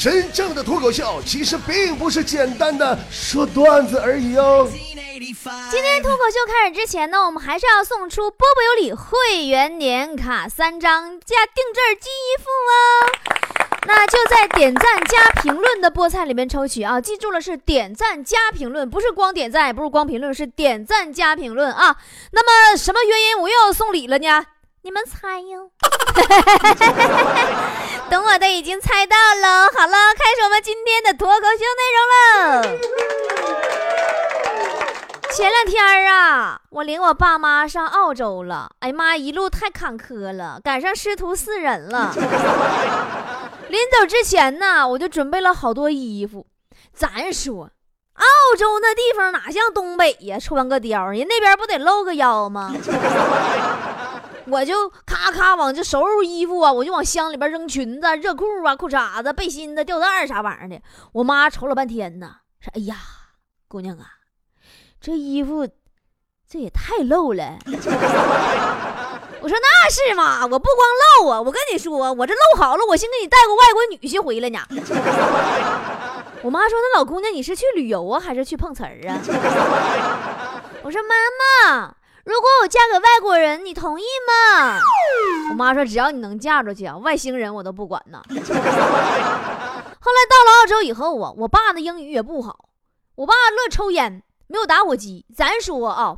真正的脱口秀其实并不是简单的说段子而已哦。今天脱口秀开始之前呢，我们还是要送出波波有礼会员年卡三张加定制金衣服哦。那就在点赞加评论的菠菜里面抽取啊！记住了，是点赞加评论，不是光点赞，也不是光评论，是点赞加评论啊！那么什么原因我又要送礼了呢？你们猜哟。等我的已经猜到了。好了，开始我们今天的脱口秀内容了。前两天啊，我领我爸妈上澳洲了。哎呀妈，一路太坎坷了，赶上师徒四人了。临走之前呢，我就准备了好多衣服。咱说，澳洲那地方哪像东北呀？穿个貂，人那边不得露个腰吗？我就咔咔往这收拾衣服啊，我就往箱里边扔裙子、热裤啊、裤衩子、背心子、吊带啥玩意儿的。我妈瞅了半天呢，说：“哎呀，姑娘啊，这衣服这也太露了。”我说那是吗？我不光露啊！我跟你说，我这露好了，我先给你带个外国女婿回来呢。我妈说：“那老姑娘，你是去旅游啊，还是去碰瓷儿啊？” 我说：“妈妈，如果我嫁给外国人，你同意吗？”我妈说：“只要你能嫁出去啊，外星人我都不管呢。”后来到了澳洲以后啊，我爸的英语也不好，我爸乐抽烟，没有打火机。咱说啊。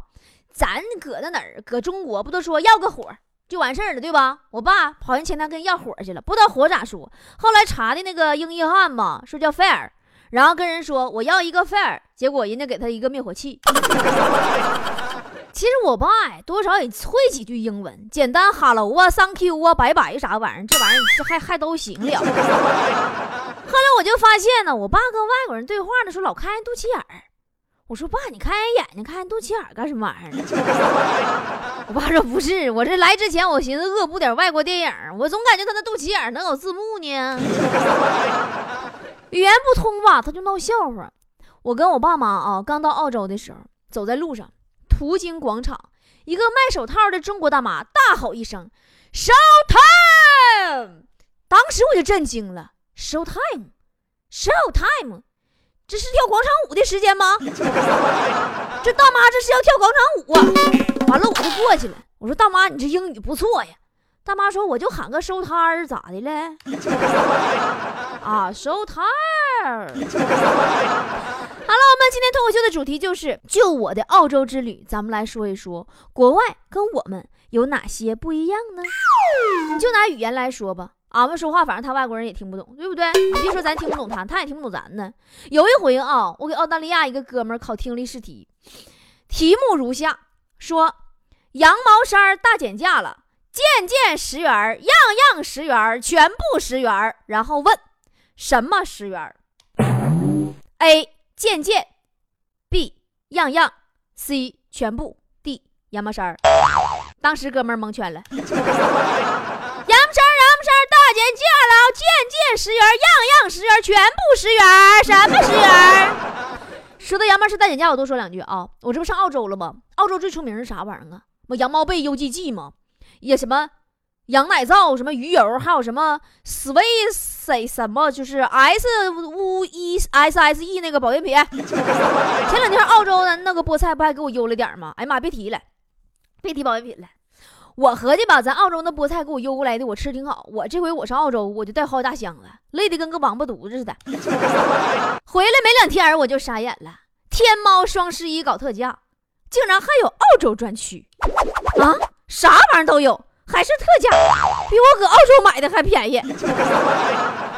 咱搁那哪儿？搁中国不都说要个火就完事儿了，对吧？我爸跑人前台跟要火去了，不知道火咋说。后来查的那个英译汉嘛，说叫 fire，然后跟人说我要一个 fire，结果人家给他一个灭火器。其实我爸哎，多少也会几句英文，简单 hello 啊，thank you 啊，拜拜啥玩意儿，这玩意儿这还还都行了。后来我就发现呢，我爸跟外国人对话的时候老看人肚脐眼儿。我说爸，你看人眼睛，看人肚脐眼干什么玩意儿？我爸说不是，我这来之前我寻思恶补点外国电影，我总感觉他那肚脐眼能有字幕呢。语言不通吧，他就闹笑话。我跟我爸妈啊，刚到澳洲的时候，走在路上，途经广场，一个卖手套的中国大妈大吼一声：“Show time！” 当时我就震惊了，“Show time！Show time！” 这是跳广场舞的时间吗？这大妈这是要跳广场舞啊！完了我就过去了，我说大妈你这英语不错呀。大妈说我就喊个收摊儿咋的了？啊，收摊儿。好了，我们今天脱口秀的主题就是就我的澳洲之旅，咱们来说一说国外跟我们有哪些不一样呢？你就拿语言来说吧。俺们说话，反正他外国人也听不懂，对不对？你别说咱听不懂他，他也听不懂咱呢。有一回啊，我给澳大利亚一个哥们考听力试题，题目如下：说羊毛衫大减价了，件件十元，样样十元，全部十元。然后问什么十元？A. 件件，B. 样样，C. 全部，D. 羊毛衫当时哥们蒙圈了。羊毛衫羊毛衫大减价了，件件十元，样样十元，全部十元，什么十元？说到羊毛衫大减价，我多说两句啊！我这不上澳洲了吗？澳洲最出名是啥玩意儿啊？不羊毛被 UGG 吗？也什么羊奶皂，什么鱼油，还有什么 Swiss 什么，就是 S U E S S E 那个保健品。前两天澳洲的那个菠菜不还给我邮了点吗？哎呀妈，别提了，别提保健品了。我合计吧，咱澳洲那菠菜给我邮过来的，我吃挺好。我这回我上澳洲，我就带好几大箱子，累得跟个王八犊子似的。回来没两天，我就傻眼了。天猫双十一搞特价，竟然还有澳洲专区啊！啥玩意儿都有，还是特价，比我搁澳洲买的还便宜。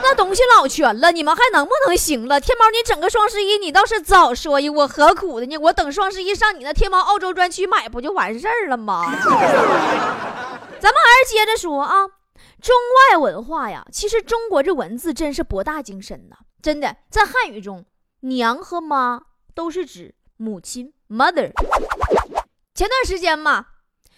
那东西老全了，你们还能不能行了？天猫，你整个双十一，你倒是早说呀！我何苦的呢？我等双十一上你那天猫澳洲专区买，不就完事儿了吗？咱们还是接着说啊，中外文化呀，其实中国这文字真是博大精深呐！真的，在汉语中，娘和妈都是指母亲 （mother）。前段时间嘛。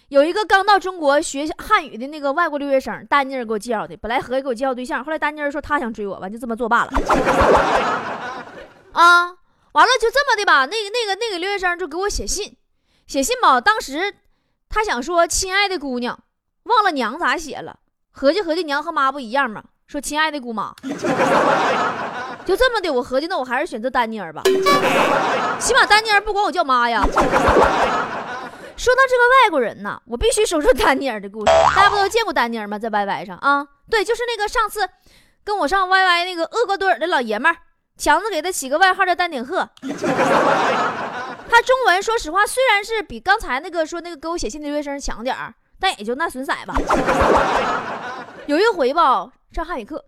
有一个刚到中国学汉语的那个外国留学生，丹尼尔给我介绍的。本来合计给我介绍对象，后来丹尼尔说他想追我，完就这么作罢了。啊，完了就这么的吧。那个那个那个留学生就给我写信，写信吧。当时他想说：“亲爱的姑娘，忘了娘咋写了。”合计合计，娘和妈不一样吗？说：“亲爱的姑妈。”就这么的，我合计那我还是选择丹尼尔吧，起码丹尼尔不管我叫妈呀。说到这个外国人呢，我必须说说丹尼尔的故事。大家不都见过丹尼尔吗？在 YY 上啊，对，就是那个上次跟我上 YY 那个厄瓜多尔的老爷们儿，强子给他起个外号叫丹顶鹤。他中文说实话，虽然是比刚才那个说那个给我写信的留学生强点儿，但也就那损色吧。有一回吧，上汉语课，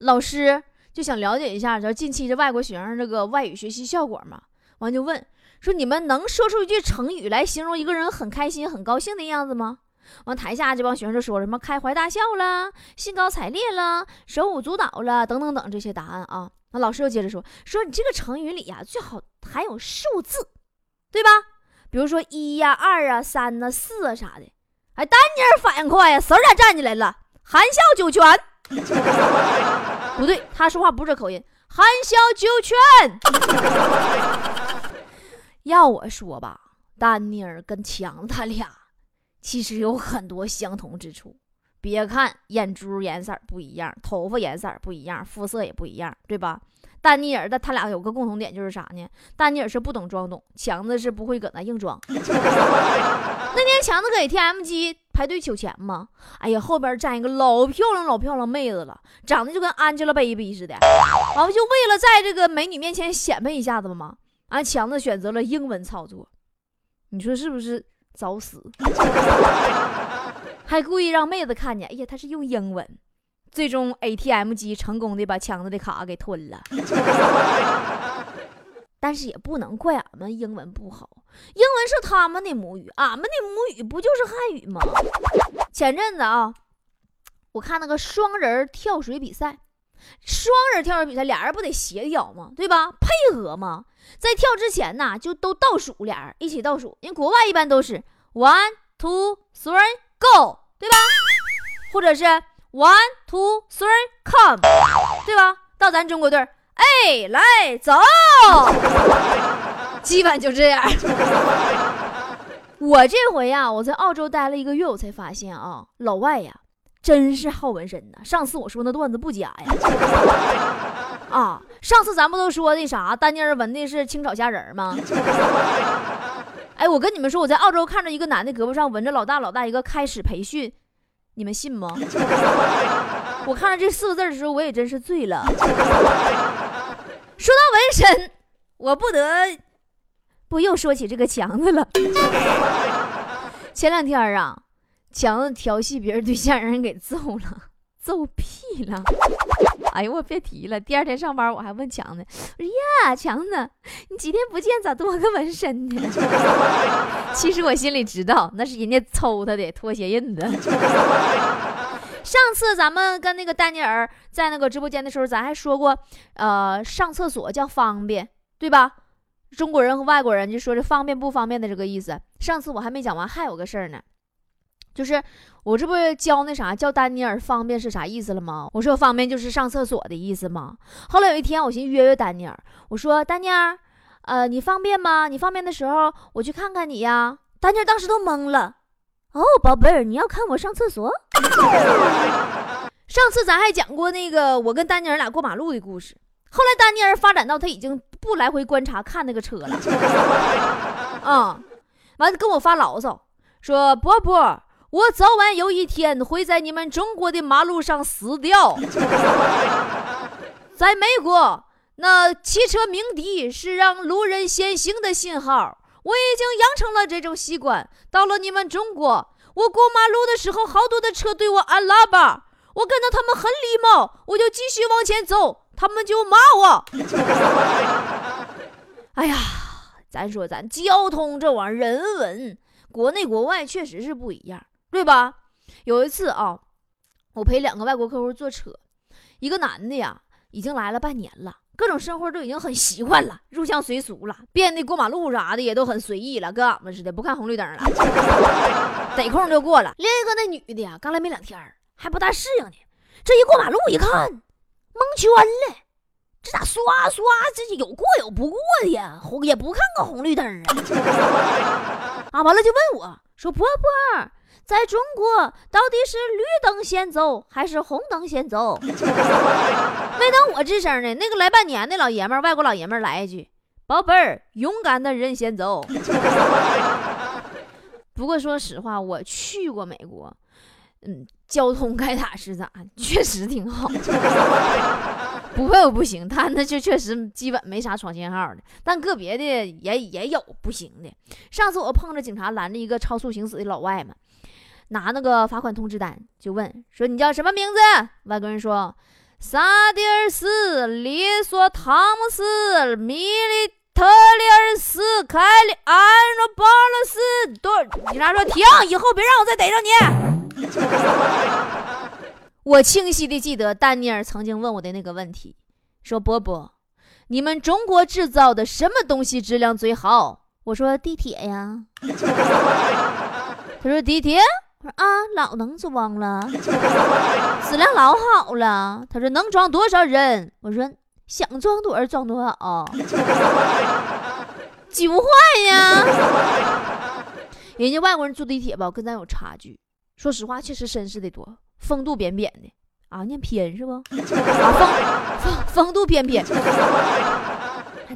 老师就想了解一下，就近期这外国学生这个外语学习效果嘛，完就问。说你们能说出一句成语来形容一个人很开心、很高兴的样子吗？完，台下这帮学生就说什么开怀大笑了、兴高采烈了、手舞足蹈了等等等这些答案啊。那老师又接着说说你这个成语里呀，最好含有数字，对吧？比如说一呀、二啊、三呐、四啊啥的。哎，丹尼尔反应快呀，嗖儿站起来了，含笑九泉。不对，他说话不是这口音，含笑九泉。要我说吧，丹尼尔跟强子他俩 其实有很多相同之处。别看眼珠颜色不一样，头发颜色不一样，肤色也不一样，对吧？丹尼尔的他俩有个共同点就是啥呢？丹尼尔是不懂装懂，强子是不会搁那硬装。那天强子搁 ATM 机排队取钱嘛，哎呀，后边站一个老漂亮老漂亮妹子了，长得就跟 Angelababy 似的。完了就为了在这个美女面前显摆一下子嘛。俺强子选择了英文操作，你说是不是找死？还故意让妹子看见，哎呀，他是用英文，最终 ATM 机成功的把强子的卡给吞了。但是也不能怪俺们英文不好，英文是他们的母语，俺们的母语不就是汉语吗？前阵子啊，我看那个双人跳水比赛。双人跳水比赛，俩人不得协调吗？对吧？配合吗？在跳之前呢，就都倒数，俩人一起倒数。因为国外一般都是 one two three go，对吧？或者是 one two three come，对吧？到咱中国队哎，来走，基本就这样。我这回呀，我在澳洲待了一个月，我才发现啊，老外呀。真是好纹身呐！上次我说那段子不假呀。啊，上次咱不都说那啥，丹尼尔纹的是青草虾仁吗？哎，我跟你们说，我在澳洲看着一个男的胳膊上纹着老大老大一个开始培训，你们信吗？我看着这四个字的时候，我也真是醉了。说到纹身，我不得不又说起这个强子了。前两天啊。强子调戏别人对象，让人给揍了，揍屁了！哎呦，我别提了。第二天上班，我还问强子：“我说呀，强子，你几天不见，咋多个纹身呢？” 其实我心里知道，那是人家抽他的拖鞋印子。上次咱们跟那个丹尼尔在那个直播间的时候，咱还说过，呃，上厕所叫方便，对吧？中国人和外国人就说这方便不方便的这个意思。上次我还没讲完，还有个事儿呢。就是我这不教那啥叫丹尼尔方便是啥意思了吗？我说方便就是上厕所的意思吗？后来有一天我寻思约约丹尼尔，我说丹尼尔，呃，你方便吗？你方便的时候我去看看你呀。丹尼尔当时都懵了。哦，宝贝儿，你要看我上厕所？上次咱还讲过那个我跟丹尼尔俩过马路的故事。后来丹尼尔发展到他已经不来回观察看那个车了。啊，完了跟我发牢骚说波波。我早晚有一天会在你们中国的马路上死掉。在美国，那汽车鸣笛是让路人先行的信号。我已经养成了这种习惯。到了你们中国，我过马路的时候，好多的车对我按喇叭，我看到他们很礼貌，我就继续往前走，他们就骂我。哎呀，咱说咱交通这玩意儿，人文，国内国外确实是不一样。对吧？有一次啊，我陪两个外国客户坐车，一个男的呀，已经来了半年了，各种生活都已经很习惯了，入乡随俗了，变得过马路啥的也都很随意了，跟俺们似的，不看红绿灯了，逮空就过了。另一个那女的呀，刚来没两天，还不大适应呢，这一过马路一看，蒙圈了，这咋刷刷，这有过有不过的呀，红也不看个红绿灯啊，啊，完了就问我说：“婆婆。”在中国，到底是绿灯先走还是红灯先走？没等我我吱声呢。那个来半年的老爷们儿，外国老爷们儿来一句：“宝贝儿，勇敢的人先走。”不过说实话，我去过美国，嗯，交通该咋是咋，确实挺好。不会我不行，他那就确实基本没啥闯信号的，但个别的也也有不行的。上次我碰着警察拦着一个超速行驶的老外嘛，拿那个罚款通知单就问说：“你叫什么名字？”外国人说：“萨迪尔斯·利索·汤姆斯·米利特里尔斯·凯里安诺·巴勒斯。”对，警察说：“停，以后别让我再逮着你。”我清晰的记得丹尼尔曾经问我的那个问题，说：“波波，你们中国制造的什么东西质量最好？”我说：“地铁呀。”他说：“地铁？”我说：“啊，老能装了，质量老好了。”他说：“能装多少人？”我说：“想装多少装多少，挤不坏呀。”人家外国人坐地铁吧，跟咱有差距。说实话，确实绅士的多。风度翩翩的啊，念偏是不？啊，风风风度翩翩，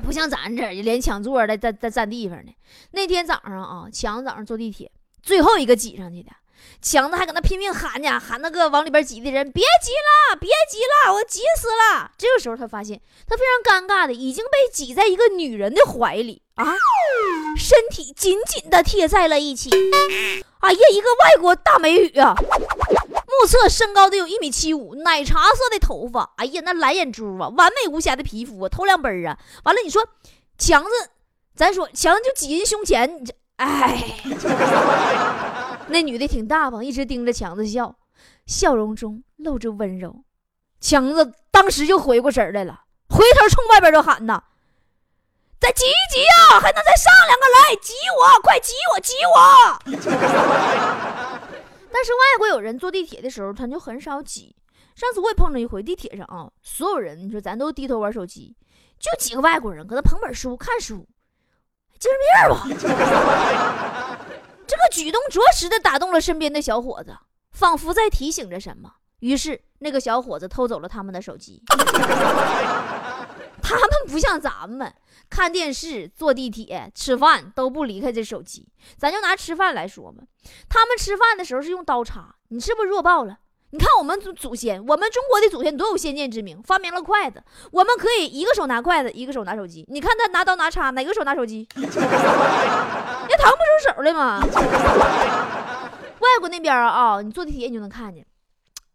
不像咱这连抢座的在在占地方呢。那天早上啊，强子早上坐地铁，最后一个挤上去的，强子还搁那拼命喊呢，喊那个往里边挤的人，别挤了，别挤了，我挤死了。这个时候他发现，他非常尴尬的已经被挤在一个女人的怀里啊，身体紧紧的贴在了一起。哎呀，一个外国大美女啊！目测身高得有一米七五，奶茶色的头发，哎呀，那蓝眼珠啊，完美无瑕的皮肤啊，透亮奔啊！完了，你说强子，咱说强子就挤进胸前，你这，哎，那女的挺大方，一直盯着强子笑，笑容中露着温柔。强子当时就回过神来了，回头冲外边就喊呐：“再挤一挤呀，还能再上两个来，挤我，快挤我，挤我！”但是外国有人坐地铁的时候，他就很少挤。上次我也碰着一回，地铁上啊，所有人你说咱都低头玩手机，就几个外国人搁那捧本书看书，精神病吧？这个举动着实的打动了身边的小伙子，仿佛在提醒着什么。于是那个小伙子偷走了他们的手机。他们不像咱们。看电视、坐地铁、吃饭都不离开这手机。咱就拿吃饭来说吧，他们吃饭的时候是用刀叉，你是不是弱爆了？你看我们祖祖先，我们中国的祖先多有先见之明，发明了筷子，我们可以一个手拿筷子，一个手拿手机。你看他拿刀拿叉，哪个手拿手机？也腾不出手来嘛。外国那边啊，你坐地铁你就能看见，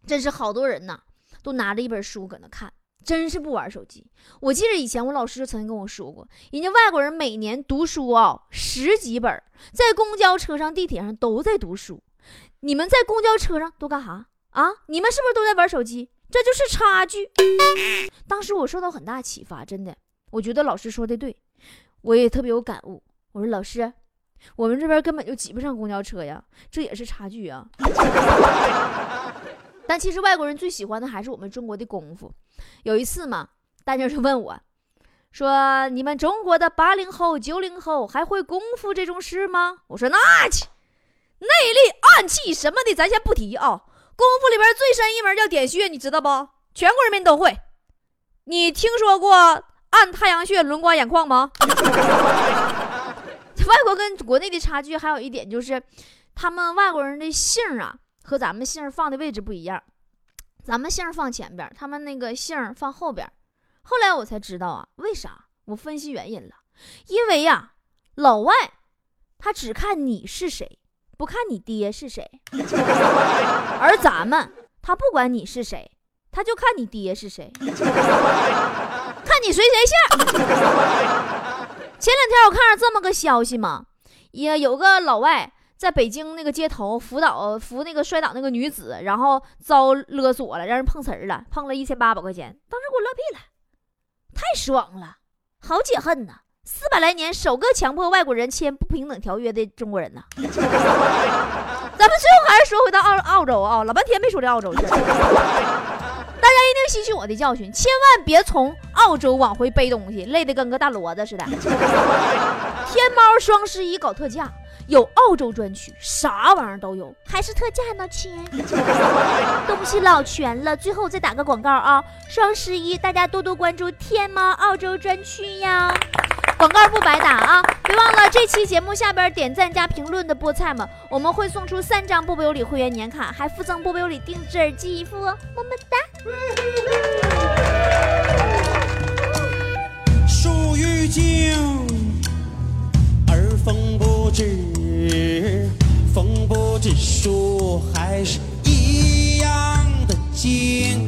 真是好多人呐，都拿着一本书搁那看。真是不玩手机。我记得以前我老师就曾经跟我说过，人家外国人每年读书啊十几本，在公交车上、地铁上都在读书。你们在公交车上都干哈啊？你们是不是都在玩手机？这就是差距。当时我受到很大启发，真的，我觉得老师说的对，我也特别有感悟。我说老师，我们这边根本就挤不上公交车呀，这也是差距啊。但其实外国人最喜欢的还是我们中国的功夫。有一次嘛，大家就问我，说：“你们中国的八零后、九零后还会功夫这种事吗？”我说：“那去，内力、暗器什么的，咱先不提啊。功夫里边最深一门叫点穴，你知道不？全国人民都会。你听说过按太阳穴轮刮眼眶吗？外国跟国内的差距还有一点就是，他们外国人的姓啊。”和咱们姓放的位置不一样，咱们姓放前边，他们那个姓放后边。后来我才知道啊，为啥？我分析原因了，因为呀，老外他只看你是谁，不看你爹是谁，而咱们他不管你是谁，他就看你爹是谁，看你随谁姓。前两天我看着这么个消息嘛，也有个老外。在北京那个街头扶倒扶那个摔倒那个女子，然后遭勒索了，让人碰瓷儿了，碰了一千八百块钱。当时给我乐屁了，太爽了，好解恨呐！四百来年首个强迫外国人签不平等条约的中国人呢。咱们最后还是说回到澳澳洲啊，老半天没说这澳洲事。大家一定吸取我的教训，千万别从澳洲往回背东西，累得跟个大骡子似的。天猫双十一搞特价，有澳洲专区，啥玩意儿都有，还是特价呢，亲。东西老全了，最后再打个广告啊！双十一大家多多关注天猫澳洲专区呀。广告不白打啊！别忘了这期节目下边点赞加评论的菠菜们，我们会送出三张波波有理会员年卡，还附赠波波有理定制耳机一副哦，么么哒。树欲静而风不止，风不止，树还是一样的静。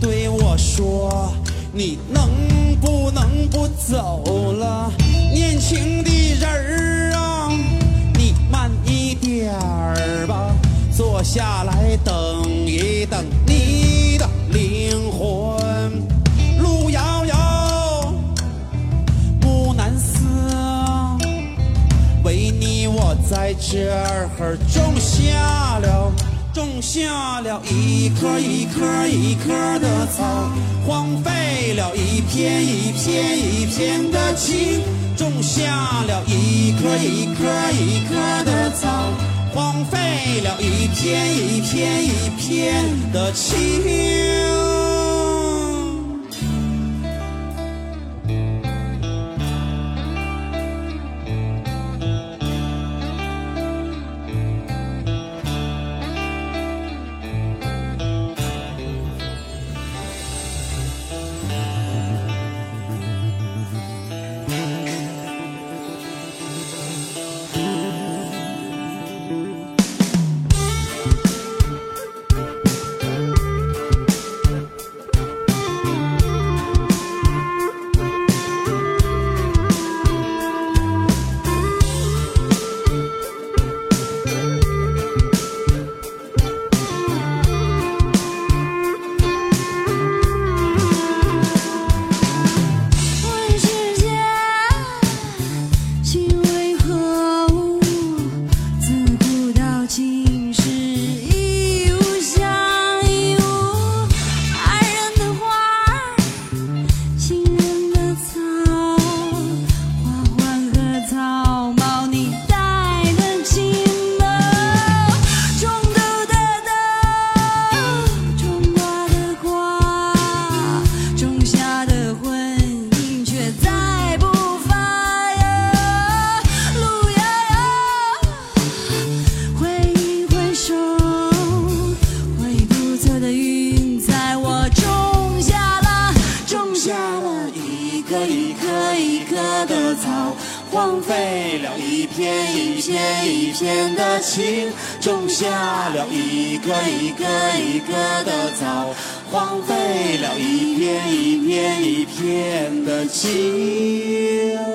对我说，你能不能不走了，年轻的人儿啊，你慢一点儿吧，坐下来等种下了一棵一棵一棵的草，荒废了一片一片一片的青。种下了一棵一棵一棵的草，荒废了一片一片一片的青片一片一片的青。种下了一棵一棵一棵的草，荒废了一片一片一片的情。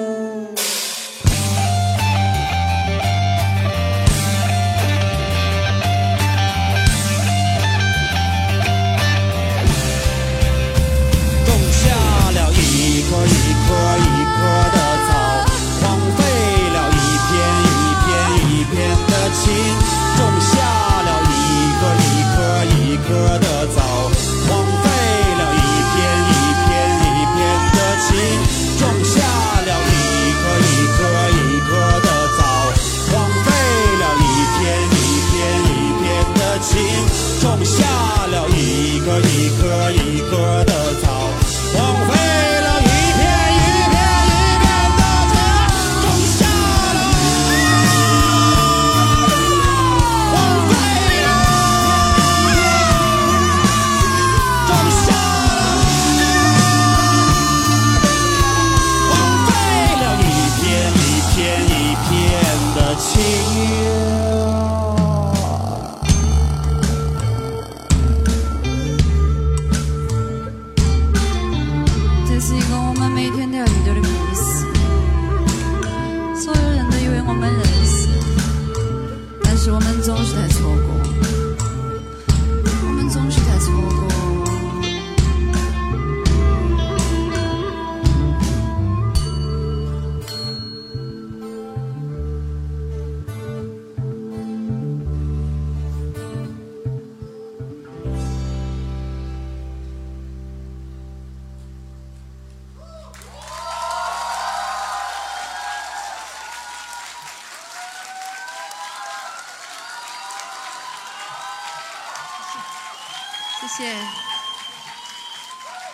谢谢，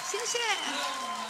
谢谢。